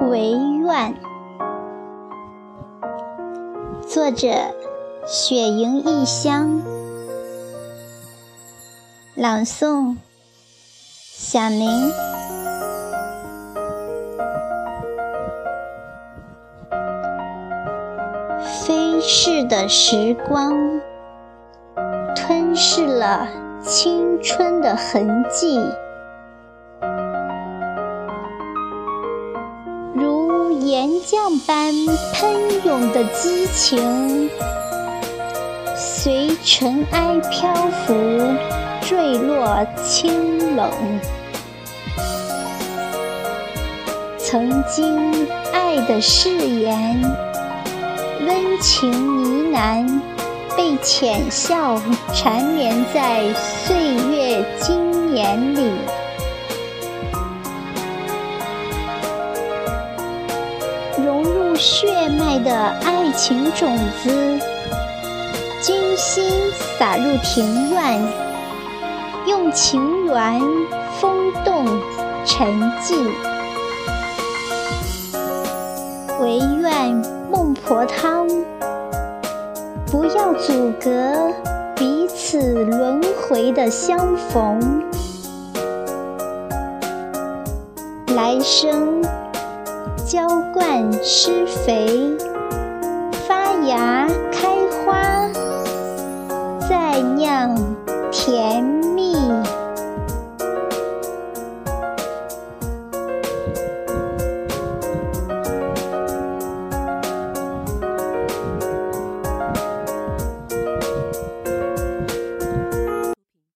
唯愿。作者：雪莹异乡。朗诵：小林。飞逝的时光，吞噬了青春的痕迹。岩浆般喷涌的激情，随尘埃漂浮，坠落清冷。曾经爱的誓言，温情呢喃，被浅笑缠绵在岁月经年里。血脉的爱情种子，精心撒入庭院，用情缘风动沉寂。唯愿孟婆汤不要阻隔彼此轮回的相逢，来生。浇灌施肥，发芽开花，再酿甜。